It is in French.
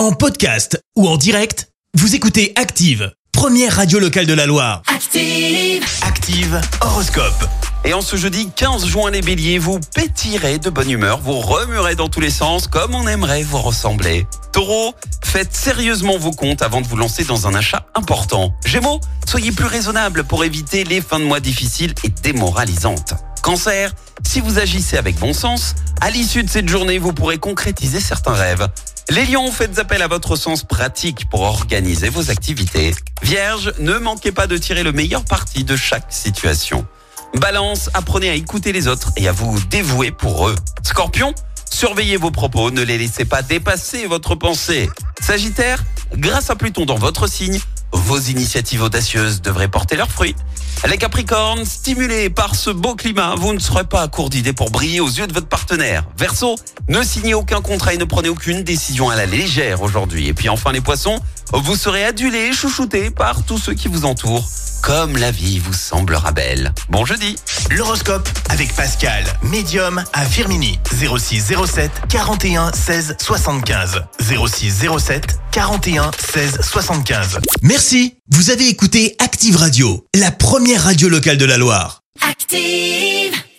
En podcast ou en direct, vous écoutez Active, première radio locale de la Loire. Active. Active Horoscope. Et en ce jeudi 15 juin, les béliers, vous pétirez de bonne humeur, vous remuerez dans tous les sens comme on aimerait vous ressembler. Taureau, faites sérieusement vos comptes avant de vous lancer dans un achat important. Gémeaux, soyez plus raisonnable pour éviter les fins de mois difficiles et démoralisantes. Cancer, si vous agissez avec bon sens, à l'issue de cette journée, vous pourrez concrétiser certains rêves. Les lions, faites appel à votre sens pratique pour organiser vos activités. Vierge, ne manquez pas de tirer le meilleur parti de chaque situation. Balance, apprenez à écouter les autres et à vous dévouer pour eux. Scorpion, surveillez vos propos, ne les laissez pas dépasser votre pensée. Sagittaire, grâce à Pluton dans votre signe, vos initiatives audacieuses devraient porter leurs fruits. Les Capricornes, stimulés par ce beau climat, vous ne serez pas à court d'idées pour briller aux yeux de votre partenaire. Verseau, ne signez aucun contrat et ne prenez aucune décision à la légère aujourd'hui. Et puis enfin les Poissons, vous serez adulés et chouchoutés par tous ceux qui vous entourent. Comme la vie vous semblera belle. Bon jeudi L'horoscope avec Pascal, médium à Firmini. 06 07 41 16 75. 06 07 41 16 75. Merci. Vous avez écouté Active Radio, la première radio locale de la Loire. Active.